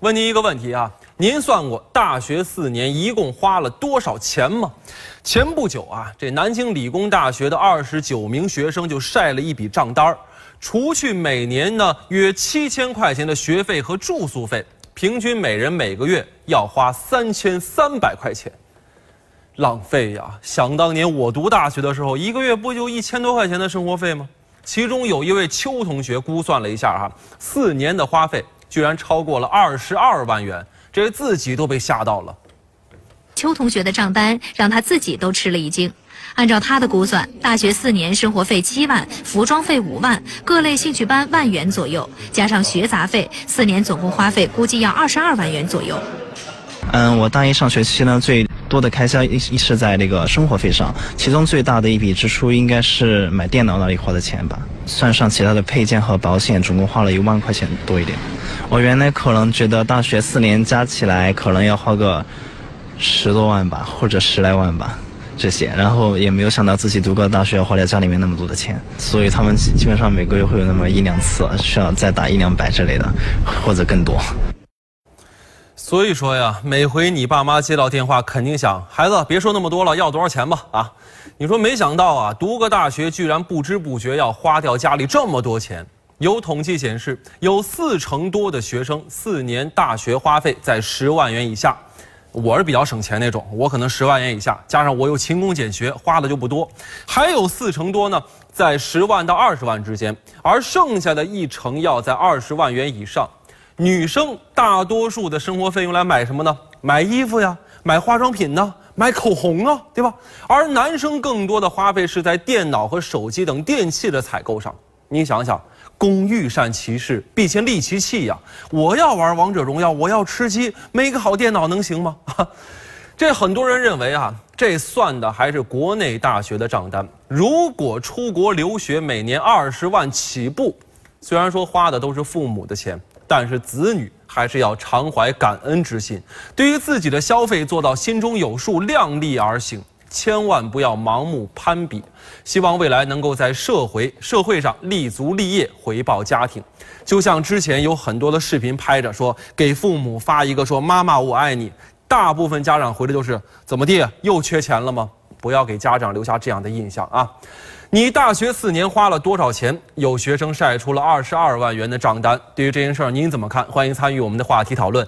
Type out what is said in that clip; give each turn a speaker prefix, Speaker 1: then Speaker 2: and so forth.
Speaker 1: 问您一个问题啊，您算过大学四年一共花了多少钱吗？前不久啊，这南京理工大学的二十九名学生就晒了一笔账单儿，除去每年呢约七千块钱的学费和住宿费，平均每人每个月要花三千三百块钱，浪费呀！想当年我读大学的时候，一个月不就一千多块钱的生活费吗？其中有一位邱同学估算了一下哈，四年的花费居然超过了二十二万元，这自己都被吓到了。
Speaker 2: 邱同学的账单让他自己都吃了一惊。按照他的估算，大学四年生活费七万，服装费五万，各类兴趣班万元左右，加上学杂费，四年总共花费估计要二十二万元左右。
Speaker 3: 嗯，我大一上学期呢，最多的开销一是在那个生活费上，其中最大的一笔支出应该是买电脑那里花的钱吧。算上其他的配件和保险，总共花了一万块钱多一点。我原来可能觉得大学四年加起来可能要花个十多万吧，或者十来万吧，这些，然后也没有想到自己读个大学要花掉家里面那么多的钱，所以他们基本上每个月会有那么一两次需要再打一两百之类的，或者更多。
Speaker 1: 所以说呀，每回你爸妈接到电话，肯定想孩子别说那么多了，要多少钱吧？啊，你说没想到啊，读个大学居然不知不觉要花掉家里这么多钱。有统计显示，有四成多的学生四年大学花费在十万元以下。我是比较省钱那种，我可能十万元以下，加上我又勤工俭学，花的就不多。还有四成多呢，在十万到二十万之间，而剩下的一成要在二十万元以上。女生大多数的生活费用来买什么呢？买衣服呀，买化妆品呢，买口红啊，对吧？而男生更多的花费是在电脑和手机等电器的采购上。你想想，工欲善其事，必先利其器呀。我要玩王者荣耀，我要吃鸡，没个好电脑能行吗？这很多人认为啊，这算的还是国内大学的账单。如果出国留学，每年二十万起步，虽然说花的都是父母的钱。但是子女还是要常怀感恩之心，对于自己的消费做到心中有数，量力而行，千万不要盲目攀比。希望未来能够在社会社会上立足立业，回报家庭。就像之前有很多的视频拍着说，给父母发一个说“妈妈我爱你”，大部分家长回的就是“怎么地，又缺钱了吗？”不要给家长留下这样的印象啊。你大学四年花了多少钱？有学生晒出了二十二万元的账单。对于这件事儿，您怎么看？欢迎参与我们的话题讨论。